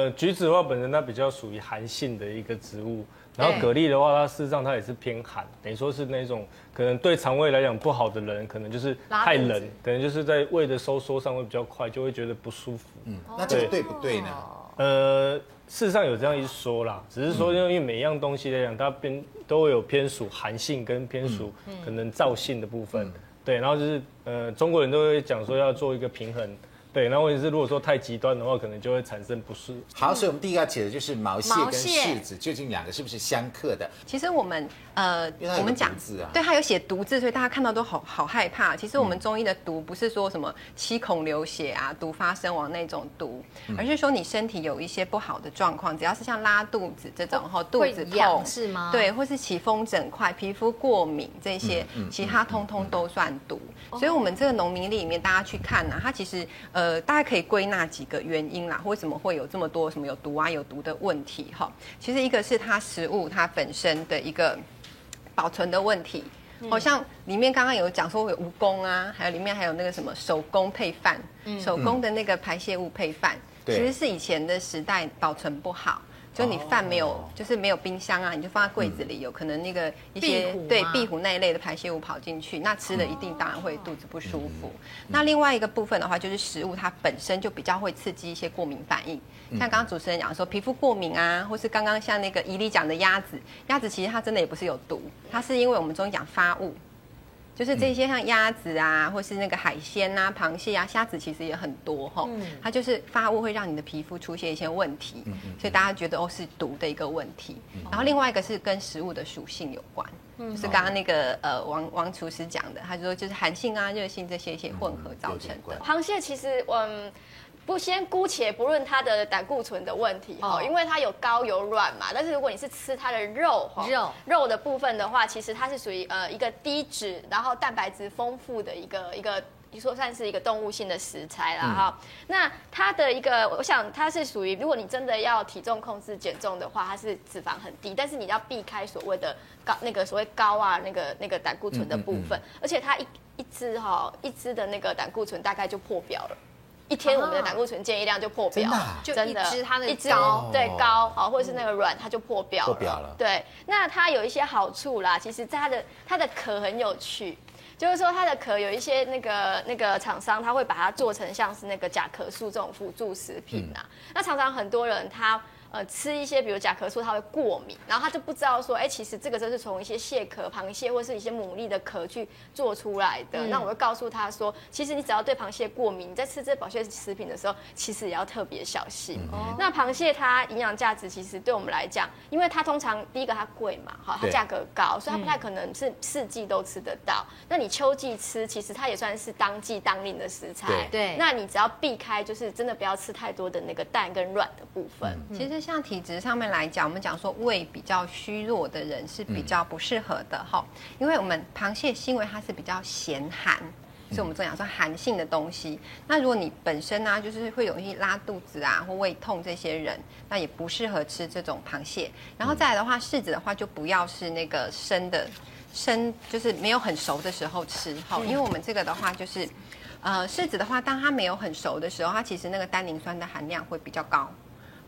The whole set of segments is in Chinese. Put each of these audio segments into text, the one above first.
呃，橘子的话本身它比较属于寒性的一个植物，然后蛤蜊的话，它事实上它也是偏寒，等于说是那种可能对肠胃来讲不好的人，可能就是太冷，可能就是在胃的收缩上会比较快，就会觉得不舒服。嗯，那这个对。不对呢？呃，事实上有这样一说啦，只是说因为每一样东西来讲，它偏都会有偏属寒性跟偏属可能燥性的部分。对，然后就是呃，中国人都会讲说要做一个平衡。对，那问题是如果说太极端的话，可能就会产生不适。好，所以我们第一个要解的就是毛蟹跟柿子究竟两个是不是相克的？其实我们呃，我们讲字啊，对，它有写毒字，所以大家看到都好好害怕。其实我们中医的毒不是说什么七孔流血啊、毒发身亡那种毒，而是说你身体有一些不好的状况，只要是像拉肚子这种哈，肚子痛是吗？对，或是起风疹块、皮肤过敏这些，其他通通都算毒。所以我们这个农民历里面，大家去看呢、啊，它其实呃，大家可以归纳几个原因啦，为什么会有这么多什么有毒啊、有毒的问题哈？其实一个是它食物它本身的一个保存的问题，好像里面刚刚有讲说有蜈蚣啊，还有里面还有那个什么手工配饭，手工的那个排泄物配饭，其实是以前的时代保存不好。就你饭没有，就是没有冰箱啊，你就放在柜子里，有可能那个一些对壁虎那一类的排泄物跑进去，那吃了一定当然会肚子不舒服。那另外一个部分的话，就是食物它本身就比较会刺激一些过敏反应，像刚刚主持人讲说皮肤过敏啊，或是刚刚像那个怡里讲的鸭子，鸭子其实它真的也不是有毒，它是因为我们中医讲发物。就是这些像鸭子啊，或是那个海鲜啊、螃蟹啊、虾子，其实也很多哈。它就是发物会让你的皮肤出现一些问题，所以大家觉得哦是毒的一个问题。然后另外一个是跟食物的属性有关，就是刚刚那个呃王王厨师讲的，他就说就是寒性啊、热性这些一些混合造成的。螃蟹其实嗯。不先姑且不论它的胆固醇的问题哈，哦、因为它有高有软嘛。但是如果你是吃它的肉哈，肉肉的部分的话，其实它是属于呃一个低脂，然后蛋白质丰富的一个一个，你说算是一个动物性的食材了哈。嗯、那它的一个，我想它是属于，如果你真的要体重控制减重的话，它是脂肪很低，但是你要避开所谓的高那个所谓高啊那个那个胆固醇的部分，嗯嗯嗯、而且它一一支哈一支的那个胆固醇大概就破表了。一天我们的胆固醇建议量就破表，真的，就一支它的高，对高，好，或者是那个软，它就破表了。破表了。对，那它有一些好处啦，其实在它的它的壳很有趣，就是说它的壳有一些那个那个厂商他会把它做成像是那个甲壳素这种辅助食品啊，那常常很多人他。呃，吃一些比如甲壳素，它会过敏，然后他就不知道说，哎，其实这个就是从一些蟹壳、螃蟹或是一些牡蛎的壳去做出来的。嗯、那我会告诉他说，其实你只要对螃蟹过敏，你在吃这保健食品的时候，其实也要特别小心。嗯、那螃蟹它营养价值其实对我们来讲，因为它通常第一个它贵嘛，哈，它价格高，所以它不太可能是四季都吃得到。嗯、那你秋季吃，其实它也算是当季当令的食材。对，那你只要避开，就是真的不要吃太多的那个蛋跟软的部分。嗯、其实。像体质上面来讲，我们讲说胃比较虚弱的人是比较不适合的哈，嗯、因为我们螃蟹腥味它是比较咸寒，所以我们这样讲说寒性的东西。那如果你本身呢、啊，就是会容易拉肚子啊或胃痛这些人，那也不适合吃这种螃蟹。然后再来的话，柿子的话就不要是那个生的，生就是没有很熟的时候吃哈，因为我们这个的话就是，呃，柿子的话，当它没有很熟的时候，它其实那个单宁酸的含量会比较高。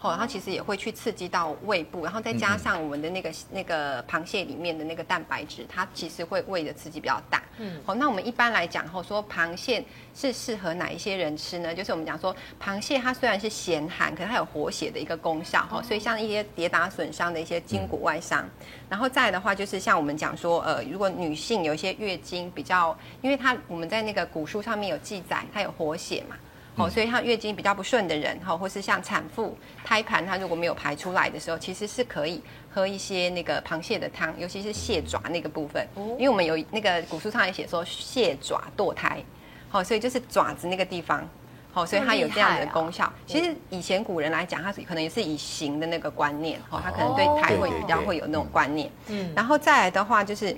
哦，它其实也会去刺激到胃部，然后再加上我们的那个那个螃蟹里面的那个蛋白质，它其实会胃的刺激比较大。嗯，好，那我们一般来讲，吼说螃蟹是适合哪一些人吃呢？就是我们讲说，螃蟹它虽然是咸寒，可是它有活血的一个功效，哈，所以像一些跌打损伤的一些筋骨外伤，然后再来的话，就是像我们讲说，呃，如果女性有一些月经比较，因为它我们在那个古书上面有记载，它有活血嘛。哦，所以像月经比较不顺的人，哈，或是像产妇胎盘，它如果没有排出来的时候，其实是可以喝一些那个螃蟹的汤，尤其是蟹爪那个部分，因为我们有那个古书上也写说蟹爪堕胎，好，所以就是爪子那个地方，好，所以它有这样的功效。其实以前古人来讲，他可能也是以形的那个观念，哈，他可能对胎会比较会有那种观念，嗯，然后再来的话就是。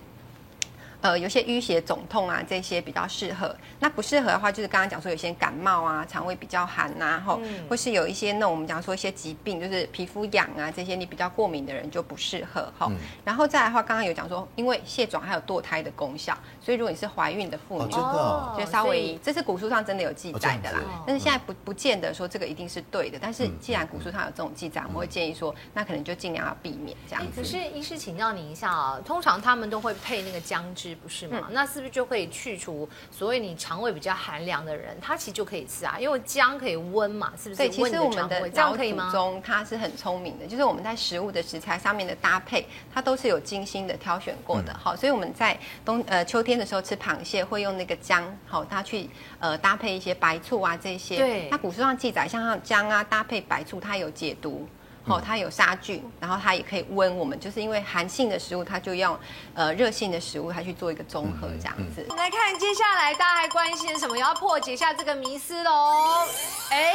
呃，有些淤血、肿痛啊，这些比较适合。那不适合的话，就是刚刚讲说有些感冒啊，肠胃比较寒呐、啊，吼、嗯，或是有一些那种我们讲说一些疾病，就是皮肤痒啊，这些你比较过敏的人就不适合，哈、嗯。然后再来的话，刚刚有讲说，因为蟹爪还有堕胎的功效，所以如果你是怀孕的妇女，哦、就稍微，这是古书上真的有记载的啦。哦、但是现在不不见得说这个一定是对的。但是既然古书上有这种记载，我们会建议说，那可能就尽量要避免这样子。可是医师请教你一下啊，通常他们都会配那个姜汁，不是吗？嗯、那是不是就可以去除所谓你肠胃比较寒凉的人，他其实就可以吃啊？因为姜可以温嘛，是不是？对，其实我们的老祖宗他是很聪明的，就是我们在食物的食材上面的搭配，它都是有精心的挑选过的。好、嗯，所以我们在冬呃秋天的时候吃螃蟹，会用那个姜，好，它去呃搭配一些白醋啊这些。对。那古书上记载，像姜啊搭配白醋，它有解毒。哦，它有杀菌，然后它也可以温我们，就是因为寒性的食物，它就用呃热性的食物，它去做一个综合这样子。来看接下来大家还关心什么？要破解一下这个迷思喽。哎，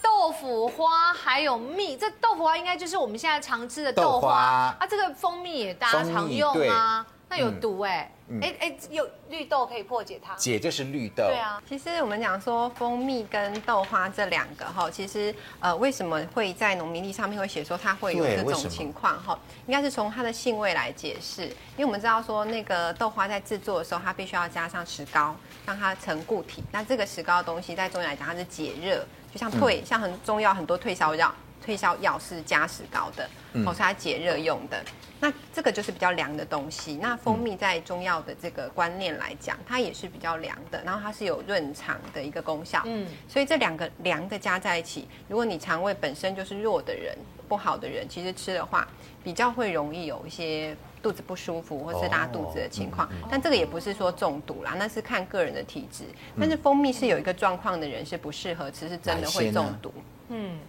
豆腐花还有蜜，这豆腐花应该就是我们现在常吃的豆花，啊。这个蜂蜜也大家常用啊，那有毒哎。哎哎，有绿豆可以破解它，解就是绿豆。对啊，其实我们讲说蜂蜜跟豆花这两个哈，其实呃为什么会在农民历上面会写说它会有这种情况哈？应该是从它的性味来解释，因为我们知道说那个豆花在制作的时候，它必须要加上石膏，让它成固体。那这个石膏的东西在中医来讲，它是解热，就像退，嗯、像很中药很多退烧药，退烧药是加石膏的，哦，是它解热用的。那这个就是比较凉的东西。那蜂蜜在中药的这个观念来讲，它也是比较凉的，然后它是有润肠的一个功效。嗯，所以这两个凉的加在一起，如果你肠胃本身就是弱的人、不好的人，其实吃的话，比较会容易有一些肚子不舒服或是拉肚子的情况。但这个也不是说中毒啦，那是看个人的体质。但是蜂蜜是有一个状况的人是不适合吃，是真的会中毒。嗯，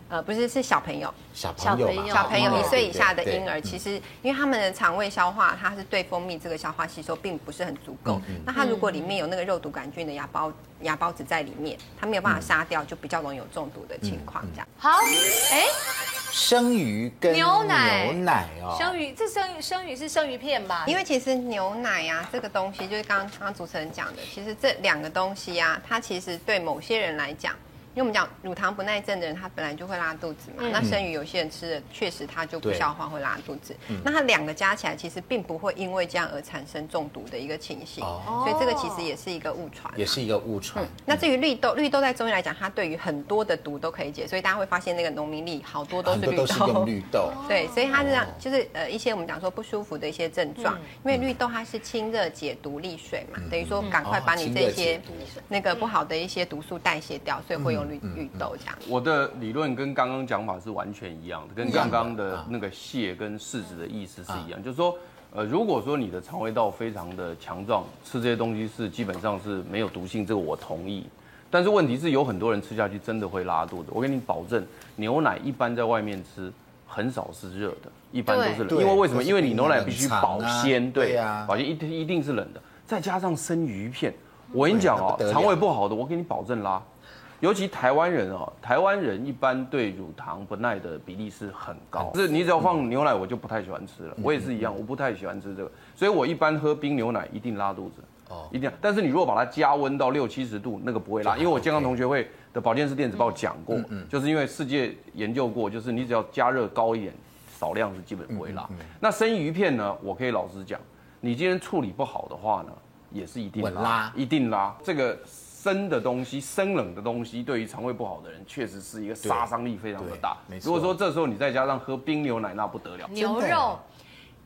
呃，不是，是小朋友，小朋友，小朋友一岁以下的婴儿，其实因为他们的肠胃消化，它是对蜂蜜这个消化吸收并不是很足够。嗯嗯、那它如果里面有那个肉毒杆菌的芽孢芽孢子在里面，它没有办法杀掉，就比较容易有中毒的情况。这样。好，哎，生鱼跟牛奶，牛奶哦，生鱼，这生鱼生鱼是生鱼片吧？因为其实牛奶呀、啊，这个东西就是刚刚主持人讲的，其实这两个东西呀、啊，它其实对某些人来讲。因为我们讲乳糖不耐症的人，他本来就会拉肚子嘛。嗯、那生鱼有些人吃了，确实他就不消化会拉肚子。那它两个加起来，其实并不会因为这样而产生中毒的一个情形。哦、所以这个其实也是一个误传、啊，也是一个误传。嗯、那至于绿豆，绿豆在中医来讲，它对于很多的毒都可以解。所以大家会发现那个农民历好多都是绿豆。都是用绿豆。对，所以它是这样，就是呃一些我们讲说不舒服的一些症状，嗯、因为绿豆它是清热解毒利水嘛，嗯、等于说赶快把你这些那个不好的一些毒素代谢掉，所以会用绿绿豆。我的理论跟刚刚讲法是完全一样的，跟刚刚的那个蟹跟柿子的意思是一样，就是说，呃，如果说你的肠胃道非常的强壮，吃这些东西是基本上是没有毒性，这个我同意。但是问题是有很多人吃下去真的会拉肚子，我跟你保证，牛奶一般在外面吃很少是热的，一般都是冷，因为为什么？因为你牛奶必须保鲜，对呀，保鲜一定一定是冷的，再加上生鱼片，我跟你讲哦，肠胃不好的，我给你保证拉。尤其台湾人哦，台湾人一般对乳糖不耐的比例是很高。是，你只要放牛奶，我就不太喜欢吃了。我也是一样，我不太喜欢吃这个，所以我一般喝冰牛奶一定拉肚子。哦，一定。但是你如果把它加温到六七十度，那个不会拉，因为我健康同学会的保健室电子报讲过，就是因为世界研究过，就是你只要加热高一点，少量是基本不会拉。那生鱼片呢，我可以老实讲，你今天处理不好的话呢，也是一定拉，一定拉这个。生的东西，生冷的东西，对于肠胃不好的人，确实是一个杀伤力非常的大。没错。如果说这时候你再加上喝冰牛奶，那不得了。牛肉，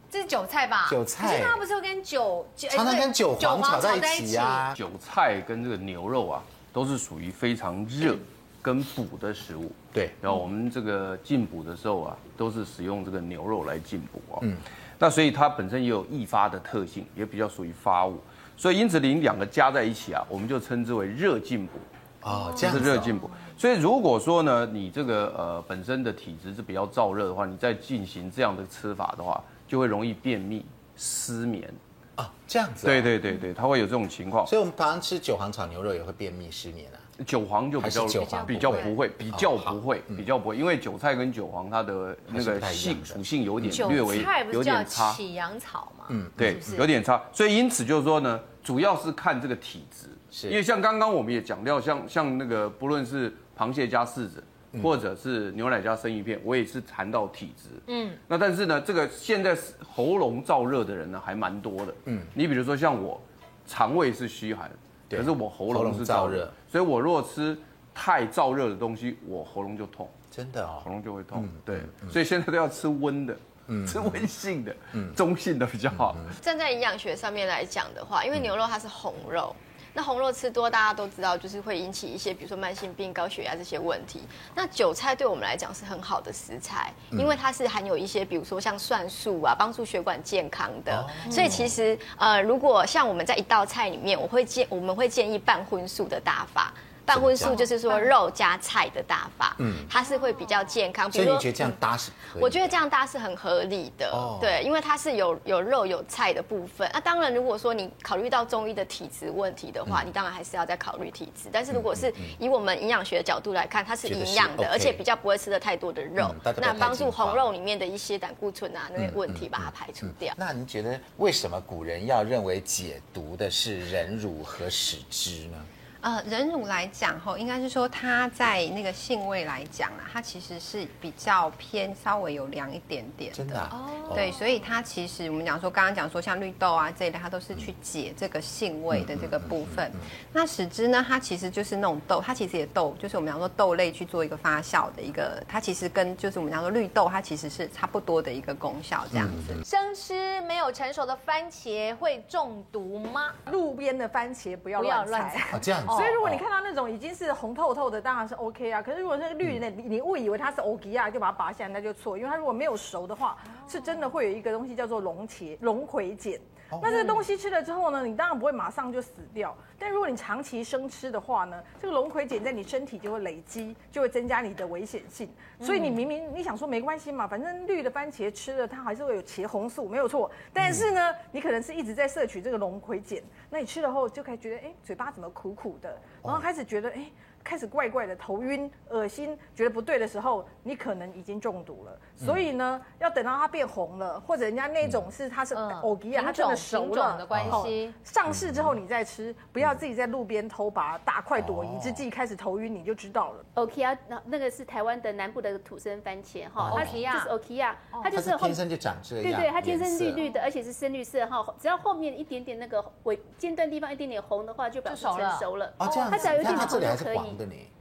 这是韭菜吧？韭菜。它不是会跟韭，常常跟韭黄炒在一起啊。韭菜跟这个牛肉啊，都是属于非常热跟补的食物。对。然后我们这个进补的时候啊，都是使用这个牛肉来进补啊。嗯。那所以它本身也有易发的特性，也比较属于发物。所以因此，你两个加在一起啊，我们就称之为热进补哦，这是热进补。所以如果说呢，你这个呃本身的体质是比较燥热的话，你再进行这样的吃法的话，就会容易便秘、失眠啊，这样子。对对对对，它会有这种情况。所以我们常常吃韭黄炒牛肉也会便秘、失眠啊。韭黄就比较比较不会，比较不会，比较不会，因为韭菜跟韭黄它的那个性属性有点略微有点差。起阳草嘛，嗯，对，有点差。所以因此就是说呢，主要是看这个体质，是因为像刚刚我们也讲到，像像那个不论是螃蟹加柿子，或者是牛奶加生鱼片，我也是谈到体质。嗯，那但是呢，这个现在喉咙燥热的人呢还蛮多的。嗯，你比如说像我，肠胃是虚寒。可是我喉咙是燥热，所以我如果吃太燥热的东西，我喉咙就痛，真的哦，喉咙就会痛。对，所以现在都要吃温的，吃温性的，中性的比较好。站在营养学上面来讲的话，因为牛肉它是红肉。那红肉吃多，大家都知道，就是会引起一些，比如说慢性病、高血压这些问题。那韭菜对我们来讲是很好的食材，因为它是含有一些，比如说像蒜素啊，帮助血管健康的。所以其实，呃，如果像我们在一道菜里面，我会建，我们会建议半荤素的打法。半荤素就是说肉加菜的打法，嗯，它是会比较健康。所以你觉得这样搭是？我觉得这样搭是很合理的，对，因为它是有有肉有菜的部分。那当然，如果说你考虑到中医的体质问题的话，你当然还是要再考虑体质。但是如果是以我们营养学的角度来看，它是营养的，而且比较不会吃的太多的肉，那帮助红肉里面的一些胆固醇啊那些问题把它排除掉。那你觉得为什么古人要认为解毒的是人乳和使汁呢？呃，人乳来讲吼，应该是说它在那个性味来讲啊，它其实是比较偏稍微有凉一点点的。真的哦。对，所以它其实我们讲说，刚刚讲说像绿豆啊这一类，它都是去解这个性味的这个部分。那使之呢，它其实就是那种豆，它其实也豆，就是我们讲说豆类去做一个发酵的一个，它其实跟就是我们讲说绿豆，它其实是差不多的一个功效这样子。生吃没有成熟的番茄会中毒吗？路边的番茄不要不要乱采。这样子。所以如果你看到那种已经是红透透的，当然是 OK 啊。可是如果是绿的，你你误以为它是欧吉亚，就把它拔下来，那就错。因为它如果没有熟的话，是真的会有一个东西叫做龙茄龙葵碱。那这个东西吃了之后呢，你当然不会马上就死掉。但如果你长期生吃的话呢，这个龙葵碱在你身体就会累积，就会增加你的危险性。所以你明明你想说没关系嘛，反正绿的番茄吃了它还是会有茄红素，没有错。但是呢，你可能是一直在摄取这个龙葵碱，那你吃了后就开始觉得，哎，嘴巴怎么苦苦的，然后开始觉得，哎。开始怪怪的，头晕、恶心，觉得不对的时候，你可能已经中毒了。所以呢，要等到它变红了，或者人家那种是它是欧吉亚，它真的熟了的关系，上市之后你再吃，不要自己在路边偷拔，大快朵颐之际开始头晕，你就知道了。欧吉亚那那个是台湾的南部的土生番茄哈，它就是欧吉亚，它就是天生就长这样，对对，它天生绿绿的，而且是深绿色哈，只要后面一点点那个尾尖端地方一点点红的话，就表示成熟了。哦，这样，它只要有一点点红就可以。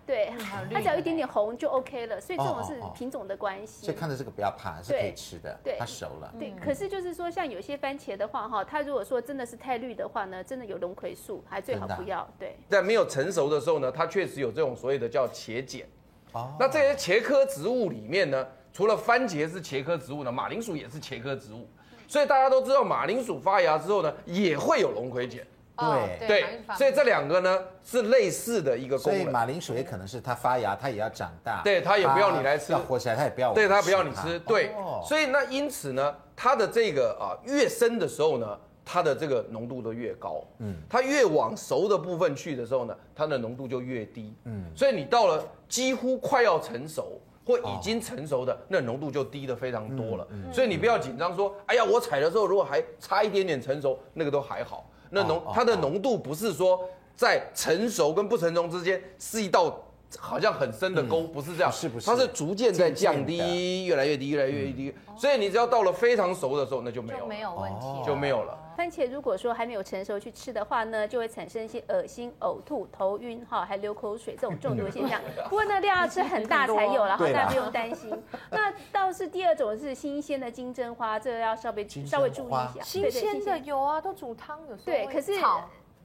对，它只要一点点红就 OK 了，所以这种是品种的关系。所以看着这个不要怕，是可以吃的。对，它熟了。对，可是就是说，像有些番茄的话，哈，它如果说真的是太绿的话呢，真的有龙葵素，还最好不要。对，在没有成熟的时候呢，它确实有这种所谓的叫茄碱。哦。那这些茄科植物里面呢，除了番茄是茄科植物呢，马铃薯也是茄科植物。所以大家都知道，马铃薯发芽之后呢，也会有龙葵碱。对对，所以这两个呢是类似的一个功能。所以马铃薯也可能是它发芽，它也要长大。对，它也不要你来吃，要活起来它也不要。对，它不要你吃。对，所以那因此呢，它的这个啊越深的时候呢，它的这个浓度都越高。嗯，它越往熟的部分去的时候呢，它的浓度就越低。嗯，所以你到了几乎快要成熟或已经成熟的，那浓度就低的非常多了。嗯所以你不要紧张说，哎呀，我采的时候如果还差一点点成熟，那个都还好。那浓它的浓度不是说在成熟跟不成熟之间是一道好像很深的沟，不是这样，是不是？它是逐渐在降低，越来越低，越来越低。所以你只要到了非常熟的时候，那就没有，没有问题，就没有了。番茄如果说还没有成熟去吃的话呢，就会产生一些恶心、呕吐、头晕哈，还流口水这种中毒现象。不过呢，量要吃很大 才有，然后大家不用担心。那倒是第二种是新鲜的金针花，这个要稍微稍微注意一下。新鲜的有啊，都煮汤有。对，可是。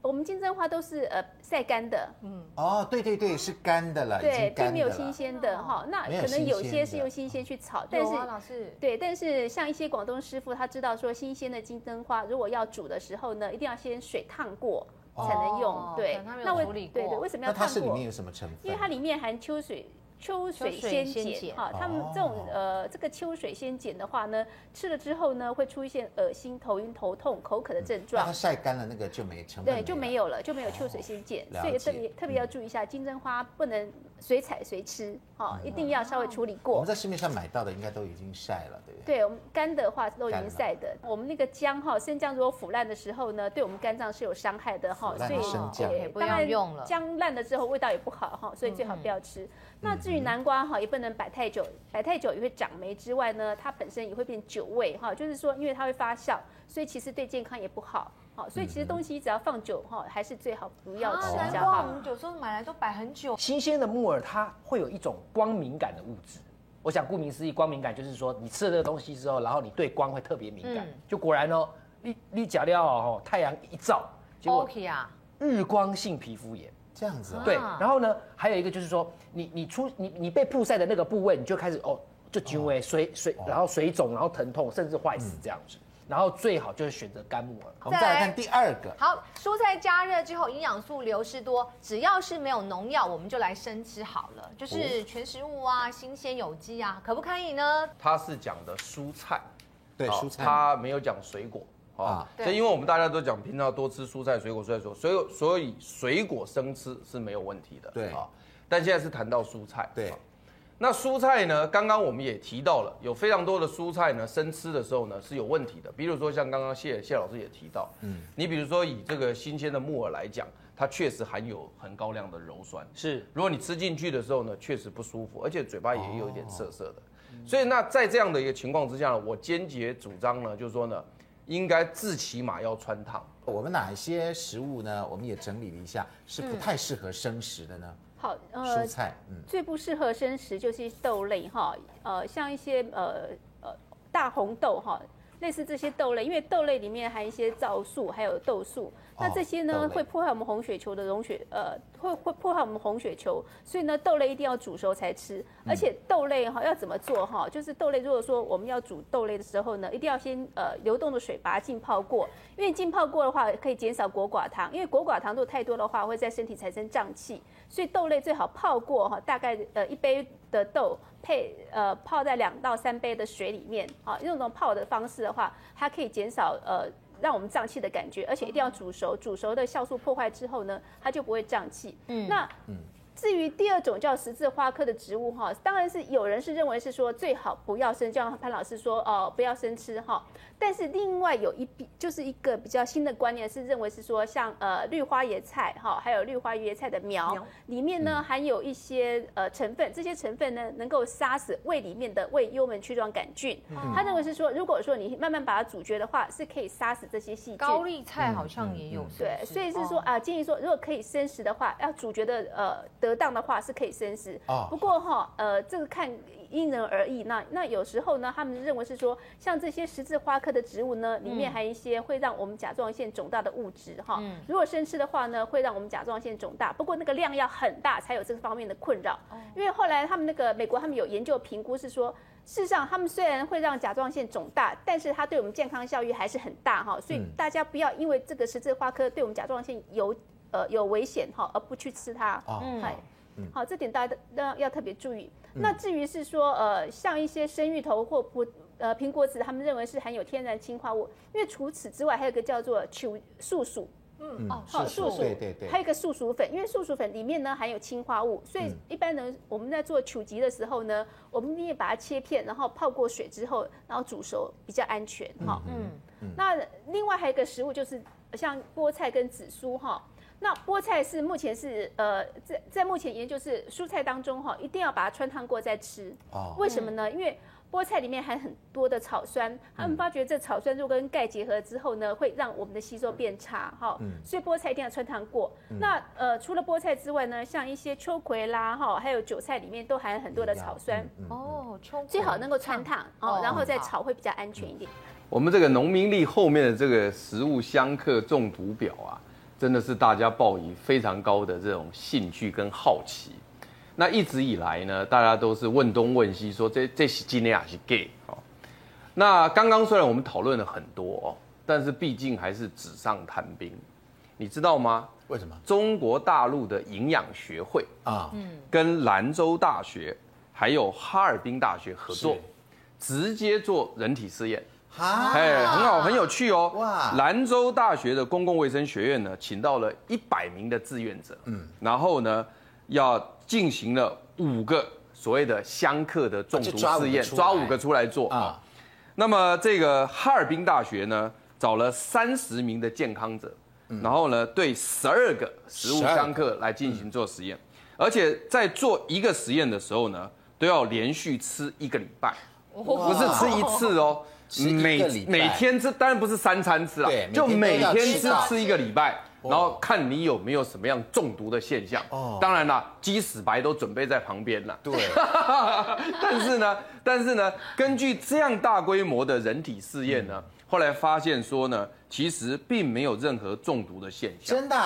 我们金针花都是呃晒干的，嗯，哦，对对对，是干的了，对，并没有新鲜的哈。那可能有些是用新鲜去炒，但是老师，对，但是像一些广东师傅，他知道说新鲜的金针花如果要煮的时候呢，一定要先水烫过才能用，对，那为对对，为什么要烫过？那它是里面有什么成分？因为它里面含秋水。秋水仙碱哈，他们这种呃这个秋水仙碱的话呢，吃了之后呢会出现恶心、头晕、头痛、口渴的症状。它晒干了那个就没成分，对，就没有了，就没有秋水仙碱，所以特别特别要注意一下，金针花不能随采随吃，哈，一定要稍微处理过。我们在市面上买到的应该都已经晒了，对不对？对，我们干的话都已经晒的。我们那个姜哈，生姜如果腐烂的时候呢，对我们肝脏是有伤害的哈，所以生姜不要用了。姜烂了之后味道也不好哈，所以最好不要吃。那至于南瓜哈，也不能摆太久，摆太久也会长霉之外呢，它本身也会变酒味哈，就是说因为它会发酵，所以其实对健康也不好。好，所以其实东西只要放久哈，还是最好不要吃。南瓜我们有时候买来都摆很久。新鲜的木耳它会有一种光敏感的物质，我想顾名思义，光敏感就是说你吃了这个东西之后，然后你对光会特别敏感。就果然哦，你你假料哦，太阳一照，结果日光性皮肤炎。这样子啊，对，然后呢，还有一个就是说，你你出你你被曝晒的那个部位，你就开始哦，就因为水水，然后水肿，然后疼痛，甚至坏死这样子。然后最好就是选择干木耳。我们再来看第二个。好，蔬菜加热之后营养素流失多，只要是没有农药，我们就来生吃好了，就是全食物啊，新鲜有机啊，可不可以呢？他是讲的蔬菜，对，蔬菜，他没有讲水果。啊，所以因为我们大家都讲平常多吃蔬菜水果，所以说所以所以水果生吃是没有问题的，对啊。但现在是谈到蔬菜，对。那蔬菜呢？刚刚我们也提到了，有非常多的蔬菜呢，生吃的时候呢是有问题的。比如说像刚刚谢谢老师也提到，嗯，你比如说以这个新鲜的木耳来讲，它确实含有很高量的鞣酸，是。如果你吃进去的时候呢，确实不舒服，而且嘴巴也有一点涩涩的。所以那在这样的一个情况之下呢，我坚决主张呢，就是说呢。应该最起码要穿烫。我们哪一些食物呢？我们也整理了一下，是不太适合生食的呢？好，呃，蔬菜，嗯，最不适合生食就是豆类哈，呃，像一些呃呃大红豆哈，类似这些豆类，因为豆类里面含一些皂素，还有豆素。那这些呢，会破坏我们红血球的溶血，呃，会会破坏我们红血球，所以呢，豆类一定要煮熟才吃。而且豆类哈要怎么做哈？就是豆类如果说我们要煮豆类的时候呢，一定要先呃流动的水把它浸泡过，因为浸泡过的话可以减少果寡糖，因为果寡糖度太多的话会在身体产生胀气，所以豆类最好泡过哈，大概呃一杯的豆配呃泡在两到三杯的水里面啊，用这种泡的方式的话，它可以减少呃。让我们胀气的感觉，而且一定要煮熟，煮熟的酵素破坏之后呢，它就不会胀气。嗯，那至于第二种叫十字花科的植物哈，当然是有人是认为是说最好不要生，就像潘老师说哦，不要生吃哈。但是另外有一笔就是一个比较新的观念，是认为是说像呃绿花椰菜哈，还有绿花椰菜的苗里面呢含有一些呃成分，这些成分呢能够杀死胃里面的胃幽门曲状杆菌。他认为是说，如果说你慢慢把它煮嚼的话，是可以杀死这些细菌。高丽菜好像也有。对，所以是说啊，建议说如果可以生食的话，要煮嚼的呃得当的话是可以生食。不过哈呃这个看。因人而异，那那有时候呢，他们认为是说，像这些十字花科的植物呢，里面含一些会让我们甲状腺肿大的物质哈。嗯、如果生吃的话呢，会让我们甲状腺肿大，不过那个量要很大才有这个方面的困扰。因为后来他们那个美国他们有研究评估是说，事实上他们虽然会让甲状腺肿大，但是它对我们健康效益还是很大哈。所以大家不要因为这个十字花科对我们甲状腺有呃有危险哈，而不去吃它。嗯。好，这点大家要要特别注意。那至于是说，呃，像一些生芋头或不呃苹果籽，他们认为是含有天然氰化物。因为除此之外，还有一个叫做球素薯，嗯哦，好树薯，对对对，还有一个素薯粉，因为树薯粉里面呢含有氰化物，所以一般呢我们在做曲吉的时候呢，我们也把它切片，然后泡过水之后，然后煮熟比较安全哈。嗯嗯。那另外还有一个食物就是像菠菜跟紫苏哈。那菠菜是目前是呃，在在目前研究是蔬菜当中哈，一定要把它穿烫过再吃。哦。为什么呢？因为菠菜里面含很多的草酸，他们发觉这草酸如果跟钙结合之后呢，会让我们的吸收变差哈。嗯。所以菠菜一定要穿烫过。那呃，除了菠菜之外呢，像一些秋葵啦哈，还有韭菜里面都含很多的草酸。哦，秋葵。最好能够穿烫哦，然后再炒会比较安全一点。我们这个农民历后面的这个食物相克中毒表啊。真的是大家抱以非常高的这种兴趣跟好奇，那一直以来呢，大家都是问东问西，说这这是今天还是 gay 哦，那刚刚虽然我们讨论了很多哦，但是毕竟还是纸上谈兵，你知道吗？为什么？中国大陆的营养学会啊，跟兰州大学还有哈尔滨大学合作，直接做人体试验。哎，很好，很有趣哦。哇！兰州大学的公共卫生学院呢，请到了一百名的志愿者，嗯，然后呢，要进行了五个所谓的相克的中毒试验，抓五个出来。做啊。那么这个哈尔滨大学呢，找了三十名的健康者，然后呢，对十二个食物相克来进行做实验，而且在做一个实验的时候呢，都要连续吃一个礼拜，不是吃一次哦。每每天吃，当然不是三餐吃啊，就每天吃吃一个礼拜，然后看你有没有什么样中毒的现象。哦，当然啦，鸡屎白都准备在旁边了。对，但是呢，但是呢，根据这样大规模的人体试验呢，后来发现说呢，其实并没有任何中毒的现象。真的？